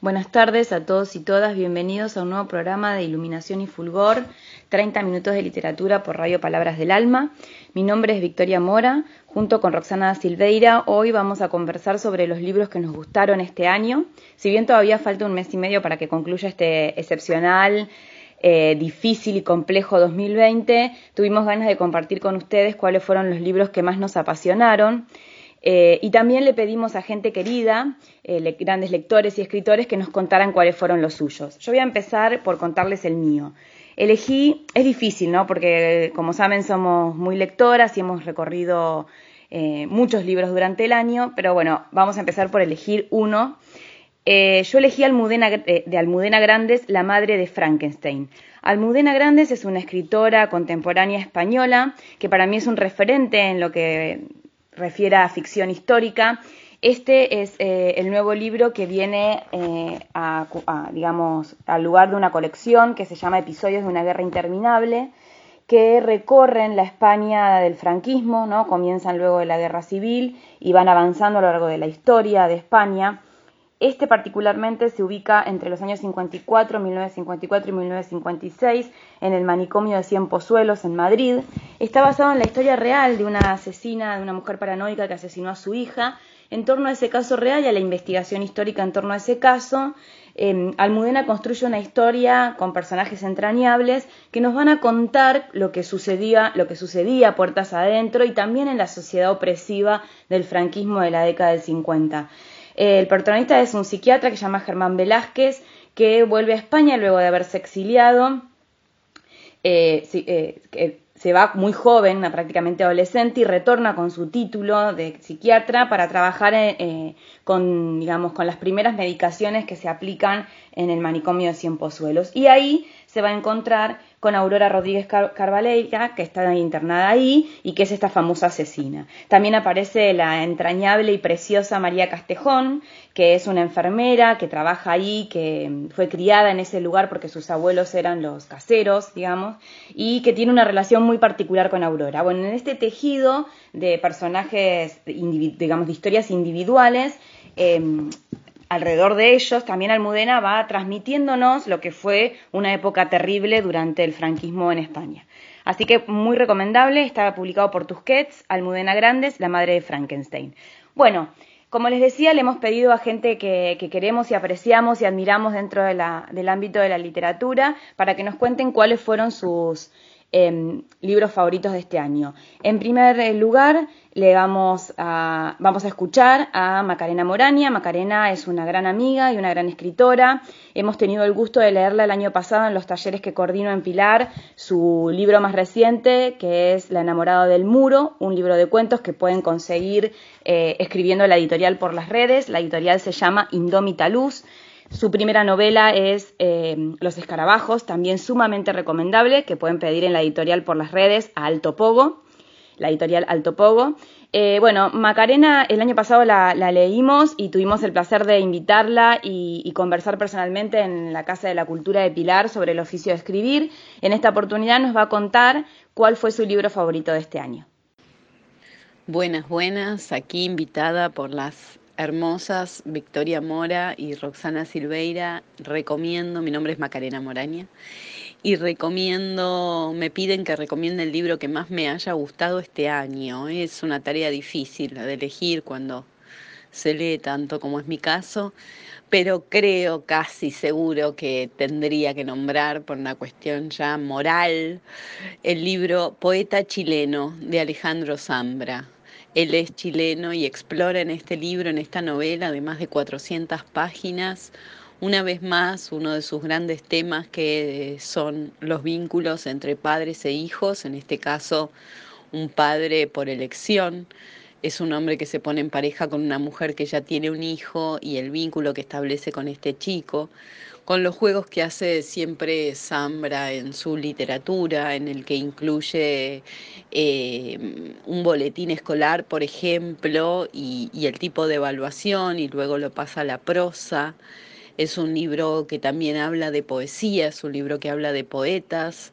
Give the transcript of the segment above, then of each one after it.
Buenas tardes a todos y todas, bienvenidos a un nuevo programa de Iluminación y Fulgor, 30 minutos de literatura por Radio Palabras del Alma. Mi nombre es Victoria Mora, junto con Roxana Silveira, hoy vamos a conversar sobre los libros que nos gustaron este año. Si bien todavía falta un mes y medio para que concluya este excepcional, eh, difícil y complejo 2020, tuvimos ganas de compartir con ustedes cuáles fueron los libros que más nos apasionaron. Eh, y también le pedimos a gente querida, eh, grandes lectores y escritores, que nos contaran cuáles fueron los suyos. Yo voy a empezar por contarles el mío. Elegí, es difícil, ¿no? Porque como saben somos muy lectoras y hemos recorrido eh, muchos libros durante el año, pero bueno, vamos a empezar por elegir uno. yo elegí Almudena, de Almudena Grandes, La Madre de Frankenstein. Almudena Grandes es una escritora contemporánea española que para mí es un referente en lo que refiere a ficción histórica. Este es eh, el nuevo libro que viene eh, a, digamos, al lugar de una colección que se llama Episodios de una guerra interminable, que recorren la España del franquismo, ¿no? comienzan luego de la guerra civil y van avanzando a lo largo de la historia de España. Este particularmente se ubica entre los años 54, 1954 y 1956 en el manicomio de Cien Pozuelos en Madrid. Está basado en la historia real de una asesina, de una mujer paranoica que asesinó a su hija. En torno a ese caso real y a la investigación histórica en torno a ese caso, em, Almudena construye una historia con personajes entrañables que nos van a contar lo que sucedía, lo que sucedía puertas adentro y también en la sociedad opresiva del franquismo de la década del 50. El protagonista es un psiquiatra que se llama Germán Velázquez, que vuelve a España luego de haberse exiliado. Eh, eh, se va muy joven, prácticamente adolescente, y retorna con su título de psiquiatra para trabajar eh, con, digamos, con las primeras medicaciones que se aplican en el manicomio de Cien Pozuelos. Y ahí se va a encontrar con Aurora Rodríguez Carvalheira, que está internada ahí y que es esta famosa asesina. También aparece la entrañable y preciosa María Castejón, que es una enfermera que trabaja ahí, que fue criada en ese lugar porque sus abuelos eran los caseros, digamos, y que tiene una relación muy particular con Aurora. Bueno, en este tejido de personajes, digamos, de historias individuales, em, alrededor de ellos, también Almudena va transmitiéndonos lo que fue una época terrible durante el franquismo en España. Así que muy recomendable, estaba publicado por Tusquets, Almudena Grandes, La Madre de Frankenstein. Bueno, como les decía, le hemos pedido a gente que, queremos y apreciamos y admiramos dentro del ámbito de la literatura para que nos cuenten cuáles fueron sus Em, libros favoritos de este año. En primer lugar, le vamos a, vamos a escuchar a Macarena Morania. Macarena es una gran amiga y una gran escritora. Hemos tenido el gusto de leerla el año pasado en los talleres que coordino en Pilar, su libro más reciente, que es La enamorada del muro, un libro de cuentos que pueden conseguir eh, escribiendo la editorial por las redes. La editorial se llama Indómita Luz. Su primera novela es eh, Los escarabajos, también sumamente recomendable, que pueden pedir en la editorial por las redes a Alto Pogo, la editorial Alto Pogo. Eh, bueno, Macarena el año pasado la, leímos y tuvimos el placer de invitarla y, y, conversar personalmente en la Casa de la Cultura de Pilar sobre el oficio de escribir. En esta oportunidad nos va a contar cuál fue su libro favorito de este año. Buenas, buenas, aquí invitada por las hermosas Victoria Mora y Roxana Silveira. Recomiendo, mi nombre es Macarena Moraña, y recomiendo, me piden que recomiende el libro que más me haya gustado este año. Es una tarea difícil de elegir cuando se lee tanto como es mi caso, pero creo casi seguro que tendría que nombrar por una cuestión ya moral el libro Poeta chileno de Alejandro Zambra él es chileno y explora en este libro, en esta novela de más de 400 páginas, una vez más uno de sus grandes temas que son los vínculos entre padres e hijos, en este caso un padre por elección. Es un hombre que se pone en pareja con una mujer que ya tiene un hijo y el vínculo que establece con este chico con los juegos que hace siempre Zambra en su literatura, en el que incluye eh, un boletín escolar, por ejemplo, y, y el tipo de evaluación, y luego lo pasa a la prosa. Es un libro que también habla de poesía, es un libro que habla de poetas,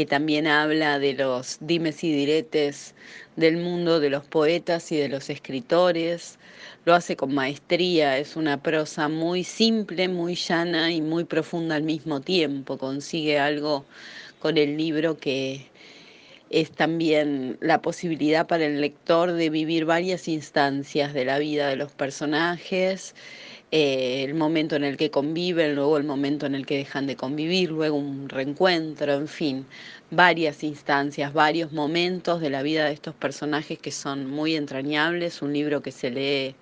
que también habla de los dimes y diretes del mundo de los poetas y de los escritores. Lo hace con maestría, es una prosa muy simple, muy llana y muy profunda al mismo tiempo. Consigue algo con el libro que es también la posibilidad para el lector de vivir varias instancias de la vida de los personajes, eh, el momento en el que conviven, luego el momento en el que dejan de convivir, luego un reencuentro, en fin, varias instancias, varios momentos de la vida de estos personajes que son muy entrañables, un libro que se lee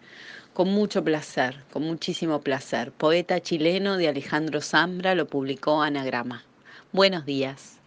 con mucho placer, con muchísimo placer. Poeta chileno de Alejandro Zambra lo publicó Anagrama. Buenos días.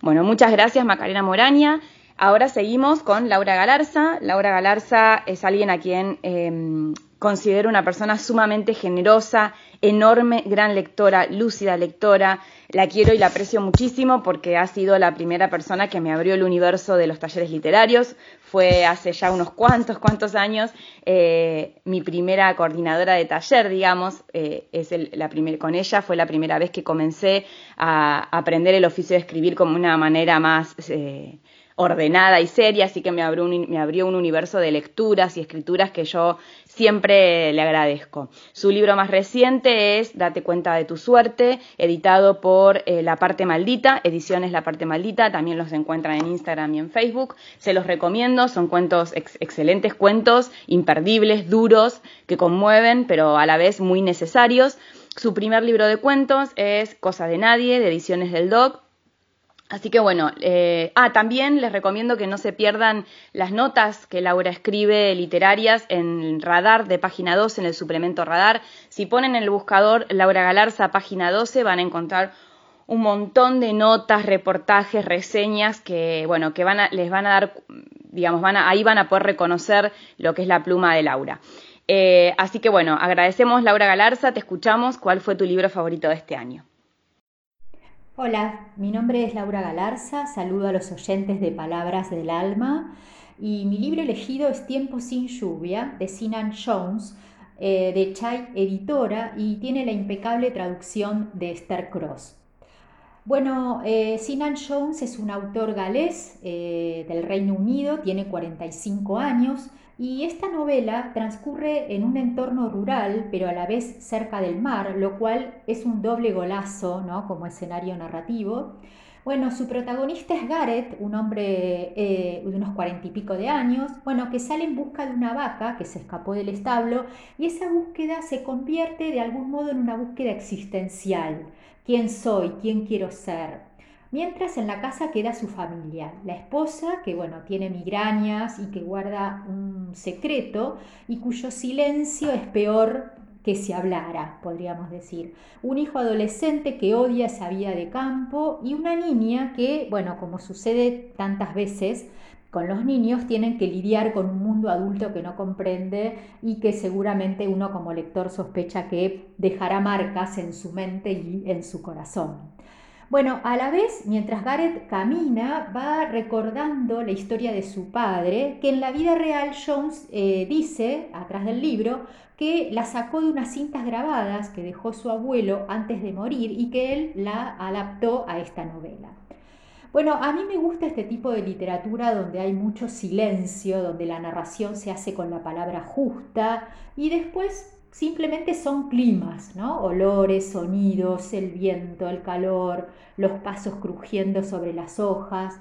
Bueno, muchas gracias Macarena Moraña. Ahora seguimos con Laura Galarza. Laura Galarza es alguien a quien em, considero una persona sumamente generosa, enorme, gran lectora, lúcida lectora. La quiero y la aprecio muchísimo porque ha sido la primera persona que me abrió el universo de los talleres literarios. Fue hace ya unos cuantos, cuantos años eh, mi primera coordinadora de taller, digamos. Eh, es la con ella fue la primera vez que comencé a aprender el oficio de escribir como una manera más eh, ordenada y seria, así que me abrió, un, me abrió un universo de lecturas y escrituras que yo siempre le agradezco. Su libro más reciente es Date cuenta de tu suerte, editado por eh, La Parte Maldita, Ediciones La Parte Maldita, también los encuentran en Instagram y en Facebook. Se los recomiendo, son cuentos, excelentes cuentos, imperdibles, duros, que conmueven, pero a la vez muy necesarios. Su primer libro de cuentos es Cosa de Nadie, de Ediciones del Doc, Así que bueno, eh, ah, también les recomiendo que no se pierdan las notas que Laura escribe literarias en Radar de página 12, en el suplemento Radar. Si ponen en el buscador Laura Galarza, página 12, van a encontrar un montón de notas, reportajes, reseñas que, bueno, que van a, les van a dar, digamos, van a, ahí van a poder reconocer lo que es la pluma de Laura. Eh, así que bueno, agradecemos Laura Galarza, te escuchamos. ¿Cuál fue tu libro favorito de este año? Hola, mi nombre es Laura Galarza, saludo a los oyentes de Palabras del Alma y mi libro elegido es Tiempo sin lluvia de Sinan Jones eh, de Chai Editora y tiene la impecable traducción de Esther Cross. Bueno, eh, Sinan Jones es un autor galés eh, del Reino Unido, tiene 45 años, y esta novela transcurre en un entorno rural, pero a la vez cerca del mar, lo cual es un doble golazo ¿no? como escenario narrativo. Bueno, su protagonista es Gareth, un hombre eh, de unos cuarenta y pico de años, bueno, que sale en busca de una vaca que se escapó del establo y esa búsqueda se convierte de algún modo en una búsqueda existencial. ¿Quién soy? ¿Quién quiero ser? Mientras en la casa queda su familia, la esposa que bueno, tiene migrañas y que guarda un secreto y cuyo silencio es peor que si hablara, podríamos decir. Un hijo adolescente que odia esa vida de campo y una niña que, bueno, como sucede tantas veces, con los niños tienen que lidiar con un mundo adulto que no comprende y que seguramente uno como lector sospecha que dejará marcas en su mente y en su corazón. Bueno, a la vez, mientras Gareth camina, va recordando la historia de su padre, que en la vida real Jones eh, dice, atrás del libro, que la sacó de unas cintas grabadas que dejó su abuelo antes de morir y que él la adaptó a esta novela. Bueno, a mí me gusta este tipo de literatura donde hay mucho silencio, donde la narración se hace con la palabra justa y después simplemente son climas, ¿no? Olores, sonidos, el viento, el calor, los pasos crujiendo sobre las hojas.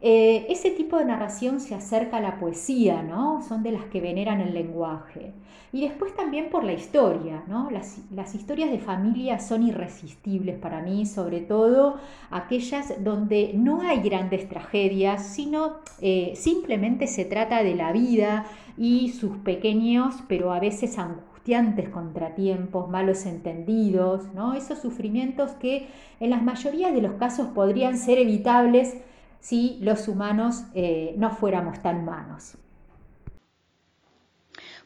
Eh, ese tipo de narración se acerca a la poesía, ¿no? Son de las que veneran el lenguaje. Y después también por la historia, ¿no? Las, historias de familia son irresistibles para mí, sobre todo aquellas donde no hay grandes tragedias, sino eh, simplemente se trata de la vida y sus pequeños, pero a veces angustias contratiempos, malos entendidos, ¿no? esos sufrimientos que en las mayorías de los casos podrían ser evitables si los humanos eh, no fuéramos tan humanos.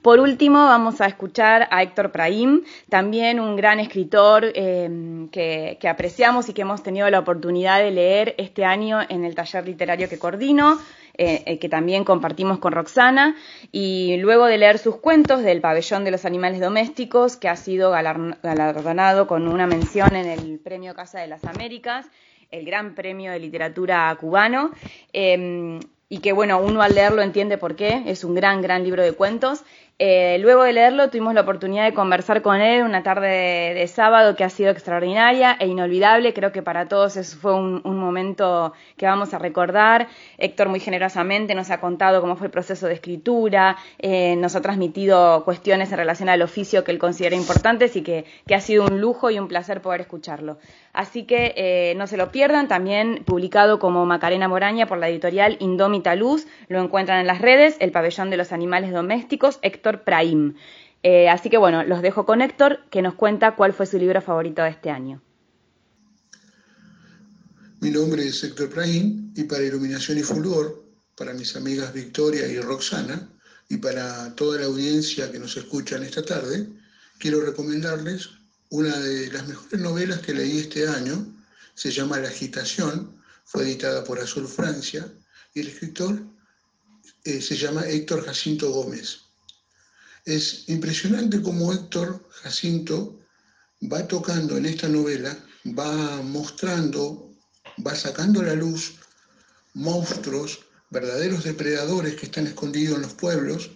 Por último, vamos a escuchar a Héctor Praim, también un gran escritor eh, que, que, apreciamos y que hemos tenido la oportunidad de leer este año en el taller literario que coordino. Eh, eh, que también compartimos con Roxana, y luego de leer sus cuentos del pabellón de los animales domésticos, que ha sido galardonado con una mención en el Premio Casa de las Américas, el gran premio de literatura cubano. Em, y que bueno, uno al leerlo entiende por qué, es un gran, gran libro de cuentos. Eh, luego de leerlo tuvimos la oportunidad de conversar con él una tarde de, sábado que ha sido extraordinaria e inolvidable. Creo que para todos eso fue un, momento que vamos a recordar. Héctor muy generosamente nos ha contado cómo fue el proceso de escritura, eh, nos ha transmitido cuestiones en relación al oficio que él considera importantes y que, ha sido un lujo y un placer poder escucharlo. Así que eh, no se lo pierdan, también publicado como Macarena Moraña por la editorial Indómita Luz, lo encuentran en las redes, El pabellón de los animales domésticos, Héctor Praim. Eh, así que bueno, los dejo con Héctor, que nos cuenta cuál fue su libro favorito de este año. Mi nombre es Héctor Praim y para Iluminación y Fulgor, para mis amigas Victoria y Roxana y para toda la audiencia que nos escucha en esta tarde, quiero recomendarles una de las mejores novelas que leí este año. Se llama La agitación, fue editada por Azul Francia y el escritor eh, se llama Héctor Jacinto Gómez. Es impresionante cómo Héctor Jacinto va tocando en esta novela, va mostrando, va sacando a la luz monstruos, verdaderos depredadores que están escondidos en los pueblos,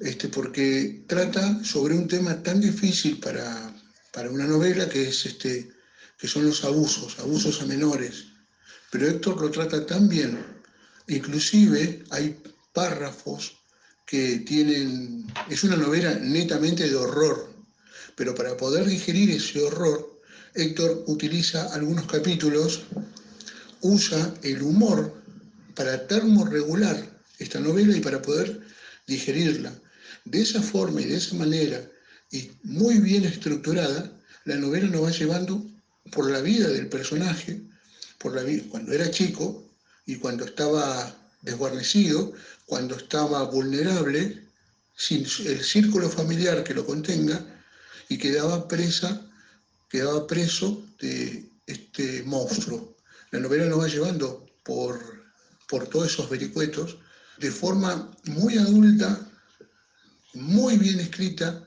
este, porque trata sobre un tema tan difícil para, para una novela que, es este, que son los abusos, abusos a menores. Pero Héctor lo trata tan bien, inclusive hay párrafos que tienen, es una novela netamente de horror, pero para poder digerir ese horror, Héctor utiliza algunos capítulos, usa el humor para termorregular esta novela y para poder digerirla. De esa forma y de esa manera, y muy bien estructurada, la novela nos va llevando por la vida del personaje, por la vida, cuando era chico y cuando estaba desguarnecido, cuando estaba vulnerable, sin el círculo familiar que lo contenga, y quedaba presa, quedaba preso de este monstruo. La novela nos va llevando por, por todos esos vericuetos de forma muy adulta, muy bien escrita.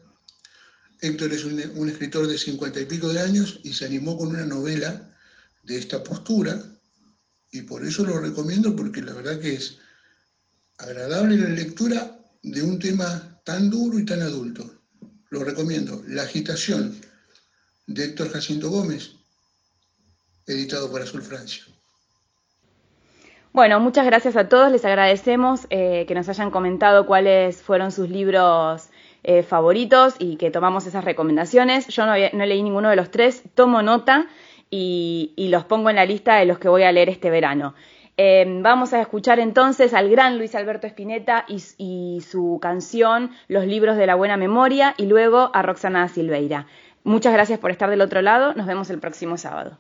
Héctor es un, escritor de cincuenta y pico de años y se animó con una novela de esta postura, y por eso lo recomiendo porque la verdad que es agradable la lectura de un tema tan duro y tan adulto. Lo recomiendo. La agitación de Héctor Jacinto Gómez, editado por Azul Francia. Bueno, muchas gracias a todos. Les agradecemos eh, que nos hayan comentado cuáles fueron sus libros eh, favoritos y que tomamos esas recomendaciones. Yo no, leí ninguno de los tres, tomo nota y, y los pongo en la lista de los que voy a leer este verano. Em, vamos a escuchar entonces al gran Luis Alberto Spinetta y, su canción Los libros de la buena memoria y luego a Roxana Silveira. Muchas gracias por estar del otro lado. Nos vemos el próximo sábado.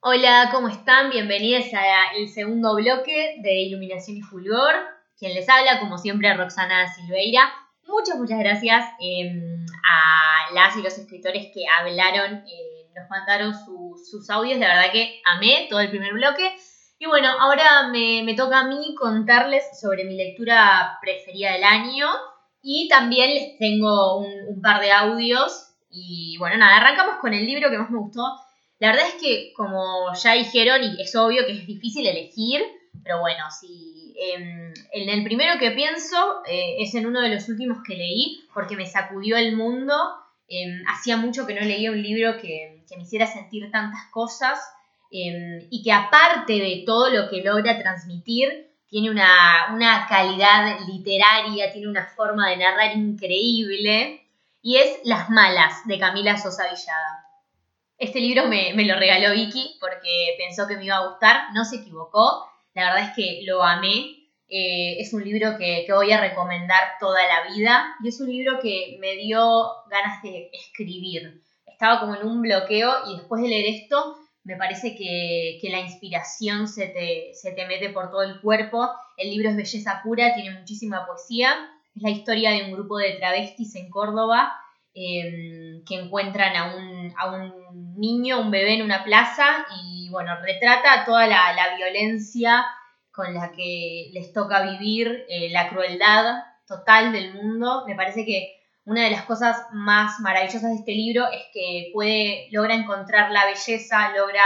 Hola, ¿cómo están? Bienvenidos al segundo bloque de Iluminación y Fulgor. Quien les habla, como siempre, Roxana Silveira. Muchas, muchas gracias em, a las y los escritores que hablaron, eh, nos mandaron sus audios. La verdad que amé todo el primer bloque. Y bueno, ahora me, toca a mí contarles sobre mi lectura preferida del año y también les tengo un, par de audios. Y bueno, nada, arrancamos con el libro que más me gustó. La verdad es que, como ya dijeron, y es obvio que es difícil elegir, pero bueno, si em, en el primero que pienso eh, es en uno de los últimos que leí, porque me sacudió el mundo. Em, hacía mucho que no leía un libro que, que me hiciera sentir tantas cosas. Em, y que aparte de todo lo que logra transmitir, tiene una, calidad literaria, tiene una forma de narrar increíble, y es Las Malas de Camila Sosa Villada. Este libro me, lo regaló Vicky porque pensó que me iba a gustar, no se equivocó, la verdad es que lo amé, eh, es un libro que, que, voy a recomendar toda la vida y es un libro que me dio ganas de escribir. Estaba como en un bloqueo y después de leer esto me parece que, la inspiración se te, mete por todo el cuerpo. El libro es belleza pura, tiene muchísima poesía. Es la historia de un grupo de travestis en Córdoba em, que encuentran a un, niño, un bebé en una plaza y bueno, retrata toda la, violencia con la que les toca vivir, eh, la crueldad total del mundo. Me parece que una de las cosas más maravillosas de este libro es que puede, logra encontrar la belleza, logra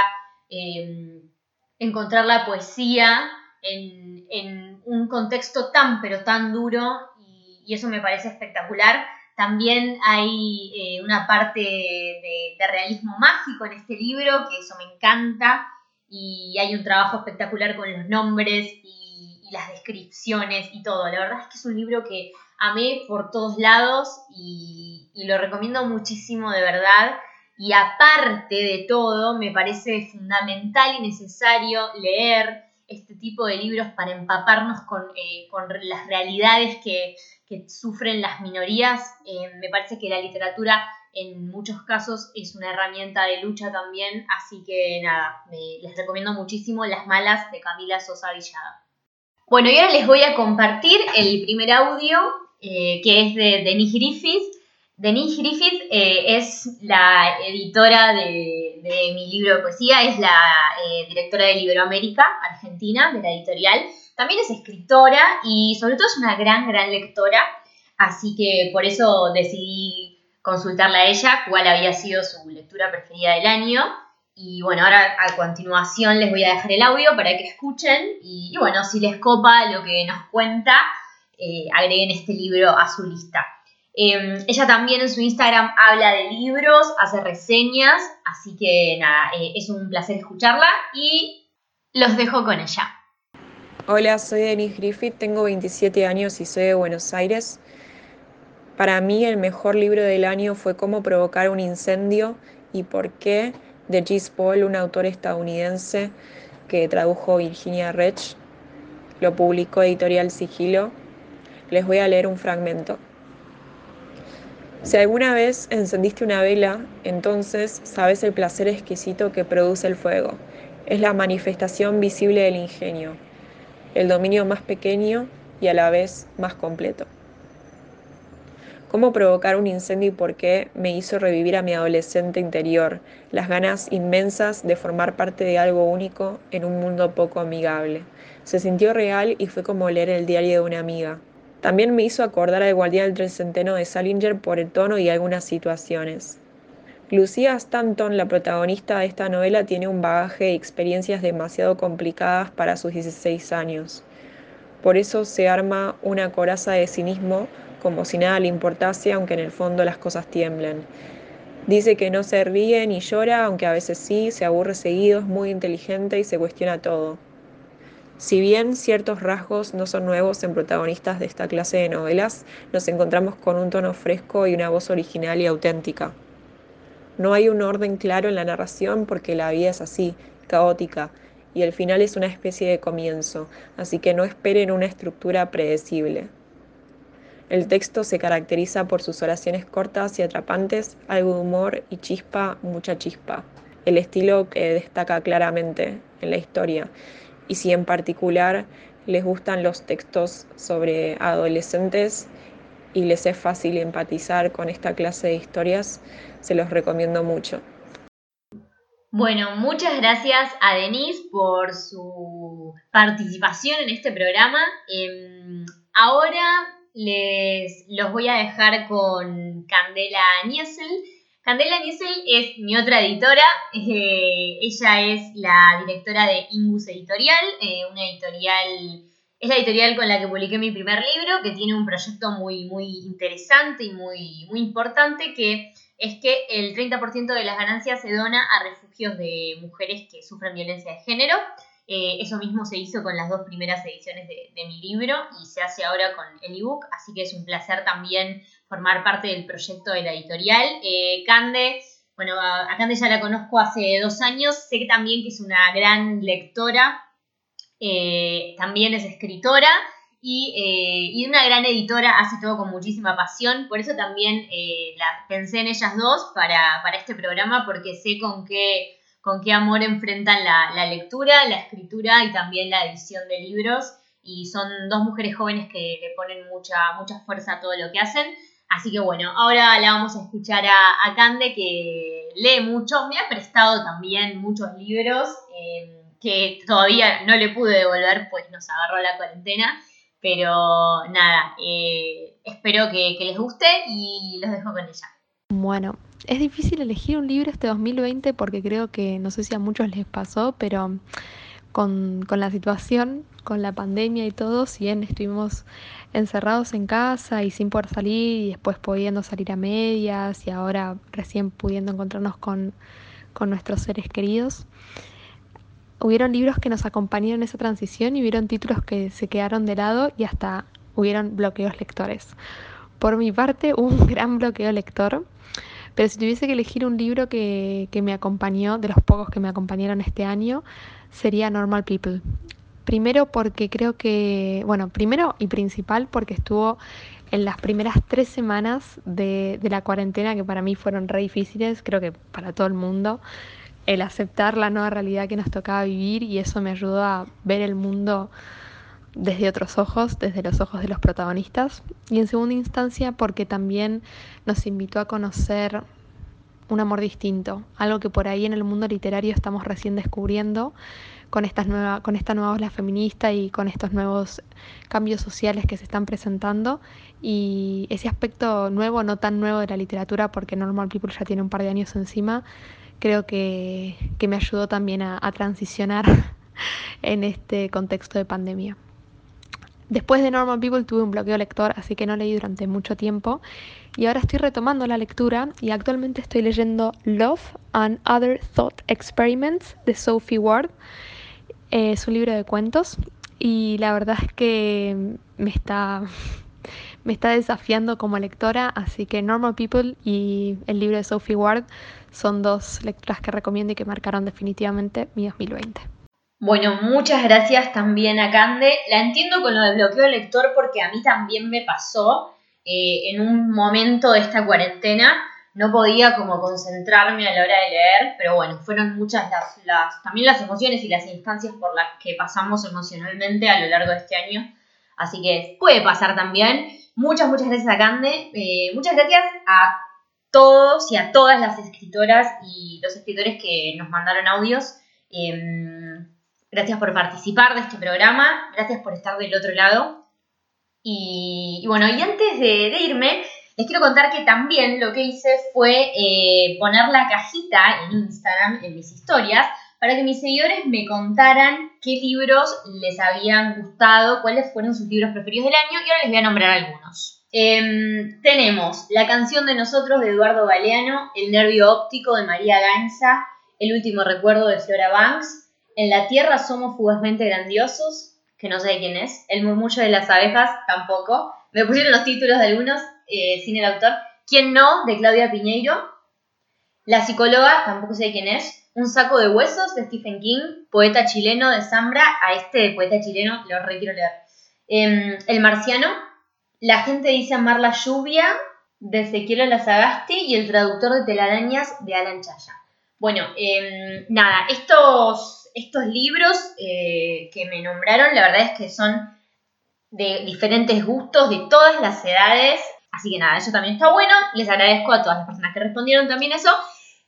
em, encontrar la poesía en, un contexto tan, pero tan duro, y, eso me parece espectacular. También hay eh, una parte de, realismo mágico en este libro, que eso me encanta, y hay un trabajo espectacular con los nombres y, las descripciones y todo. La verdad es que es un libro que amé por todos lados y, lo recomiendo muchísimo de verdad. Y aparte de todo, me parece fundamental y necesario leer este tipo de libros para empaparnos con, eh, las realidades que, sufren las minorías. Eh, me parece que la literatura en muchos casos es una herramienta de lucha también, así que nada, les recomiendo muchísimo Las Malas de Camila Sosa Villada. Bueno, y ahora les voy a compartir el primer audio, eh, que es de Denis Griffith. Denise Griffith eh, es la editora de, mi libro de poesía, es la directora de Iberoamérica, Argentina, de la editorial. También es escritora y sobre todo es una gran, gran lectora. Así que por eso decidí consultarla a ella cuál había sido su lectura preferida del año. Y bueno, ahora a continuación les voy a dejar el audio para que escuchen. Y, bueno, si les copa lo que nos cuenta, eh, agreguen este libro a su lista. Em, ella también en su Instagram habla de libros, hace reseñas, así que nada, eh, es un placer escucharla y los dejo con ella. Hola, soy Denise Griffith, tengo 27 años y soy de Buenos Aires. Para mí el mejor libro del año fue Cómo provocar un incendio y por qué de Gis Paul, un autor estadounidense que tradujo Virginia Rech. Lo publicó Editorial Sigilo. Les voy a leer un fragmento. Si alguna vez encendiste una vela, entonces sabes el placer exquisito que produce el fuego. Es la manifestación visible del ingenio, el dominio más pequeño y a la vez más completo. Cómo provocar un incendio y por qué me hizo revivir a mi adolescente interior, las ganas inmensas de formar parte de algo único en un mundo poco amigable. Se sintió real y fue como leer el diario de una amiga, también me hizo acordar al guardián del trecenteno de Salinger por el tono y algunas situaciones. Lucía Stanton, la protagonista de esta novela, tiene un bagaje y experiencias demasiado complicadas para sus 16 años. Por eso se arma una coraza de cinismo como si nada le importase, aunque en el fondo las cosas tiemblen. Dice que no se ríe ni llora, aunque a veces sí, se aburre seguido, es muy inteligente y se cuestiona todo. Si bien ciertos rasgos no son nuevos en protagonistas de esta clase de novelas, nos encontramos con un tono fresco y una voz original y auténtica. No hay un orden claro en la narración porque la vida es así, caótica, y el final es una especie de comienzo, así que no esperen una estructura predecible. El texto se caracteriza por sus oraciones cortas y atrapantes, algo de humor y chispa, mucha chispa, el estilo que destaca claramente en la historia y si en particular les gustan los textos sobre adolescentes y les es fácil empatizar con esta clase de historias, se los recomiendo mucho. Bueno, muchas gracias a Denise por su participación en este programa. Em, ahora les los voy a dejar con Candela Niesel Candela Niesel es mi otra editora. Eh, ella es la directora de Ingus Editorial, eh, una editorial. Es la editorial con la que publiqué mi primer libro, que tiene un proyecto muy, muy interesante y muy, muy importante, que es que el 30% de las ganancias se dona a refugios de mujeres que sufren violencia de género. Eh, eso mismo se hizo con las dos primeras ediciones de, mi libro y se hace ahora con el ebook, así que es un placer también formar parte del proyecto de la editorial. Eh, Cande, bueno, a, Cande ya la conozco hace dos años, sé también que es una gran lectora, eh, también es escritora y, eh, y, una gran editora, hace todo con muchísima pasión, por eso también la, pensé en ellas dos para, este programa, porque sé con qué, con qué amor enfrentan la, la lectura, la escritura y también la edición de libros y son dos mujeres jóvenes que le ponen mucha, mucha fuerza a todo lo que hacen. Así que bueno, ahora la vamos a escuchar a, Cande que lee mucho, me ha prestado también muchos libros eh, que todavía no le pude devolver, pues nos agarró la cuarentena. Pero nada, eh, espero que, les guste y los dejo con ella. Bueno, es difícil elegir un libro este 2020 porque creo que, no sé si a muchos les pasó, pero con, con la situación, con la pandemia y todo, si bien estuvimos encerrados en casa y sin poder salir y después pudiendo salir a medias y ahora recién pudiendo encontrarnos con, con nuestros seres queridos, hubieron libros que nos acompañaron en esa transición y hubieron títulos que se quedaron de lado y hasta hubieron bloqueos lectores. Por mi parte, un gran bloqueo lector, pero si tuviese que elegir un libro que, que me acompañó, de los pocos que me acompañaron este año, sería Normal People. Primero porque creo que, bueno, primero y principal porque estuvo en las primeras tres semanas de, de la cuarentena que para mí fueron re difíciles, creo que para todo el mundo el aceptar la nueva realidad que nos tocaba vivir y eso me ayudó a ver el mundo desde otros ojos, desde los ojos de los protagonistas. Y en segunda instancia porque también nos invitó a conocer un amor distinto, algo que por ahí en el mundo literario estamos recién descubriendo con, estas nueva, con esta nueva ola feminista y con estos nuevos cambios sociales que se están presentando. Y ese aspecto nuevo, no tan nuevo de la literatura, porque Normal People ya tiene un par de años encima, creo que, que me ayudó también a, a transicionar en este contexto de pandemia. Después de Normal People tuve un bloqueo lector, así que no leí durante mucho tiempo. Y ahora estoy retomando la lectura y actualmente estoy leyendo Love and Other Thought Experiments de Sophie Ward. Es un libro de cuentos y la verdad es que me está, me está desafiando como lectora, así que Normal People y el libro de Sophie Ward son dos lecturas que recomiendo y que marcaron definitivamente mi 2020. Bueno, muchas gracias también a Cande. La entiendo con lo del bloqueo de lector porque a mí también me pasó eh, en un momento de esta cuarentena. No podía como concentrarme a la hora de leer, pero bueno, fueron muchas las, las, también las emociones y las instancias por las que pasamos emocionalmente a lo largo de este año. Así que puede pasar también. Muchas, muchas gracias a Cande. Eh, muchas gracias a todos y a todas las escritoras y los escritores que nos mandaron audios. Eh, Gracias por participar de este programa, gracias por estar del otro lado. Y, bueno, y antes de, de, irme, les quiero contar que también lo que hice fue eh, poner la cajita en Instagram, en mis historias, para que mis seguidores me contaran qué libros les habían gustado, cuáles fueron sus libros preferidos del año, y ahora les voy a nombrar algunos. Eh, tenemos La canción de nosotros de Eduardo Galeano, El nervio óptico de María Gainza, El último recuerdo de Flora Banks, en la tierra somos fugazmente grandiosos, que no sé quién es. El murmullo de las abejas, tampoco. Me pusieron los títulos de algunos eh, sin el autor. ¿Quién no? de Claudia Piñeiro. La psicóloga, tampoco sé quién es. Un saco de huesos de Stephen King. Poeta chileno de Zambra. A este poeta chileno lo re quiero leer. Eh, el marciano. La gente dice amar la lluvia de Ezequiel Lazagasti y el traductor de telarañas de Alan Chaya. Bueno, eh, nada, estos estos libros eh, que me nombraron, la verdad es que son de diferentes gustos, de todas las edades. Así que nada, eso también está bueno. Les agradezco a todas las personas que respondieron también eso.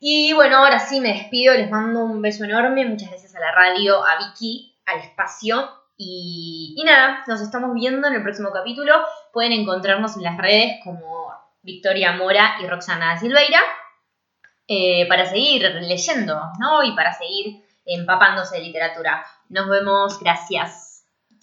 Y bueno, ahora sí me despido, les mando un beso enorme. Muchas gracias a la radio, a Vicky, al espacio. Y, y nada, nos estamos viendo en el próximo capítulo. Pueden encontrarnos en las redes como Victoria Mora y Roxana Silveira eh, para seguir leyendo, ¿no? Y para seguir empapándose de literatura. Nos vemos, gracias.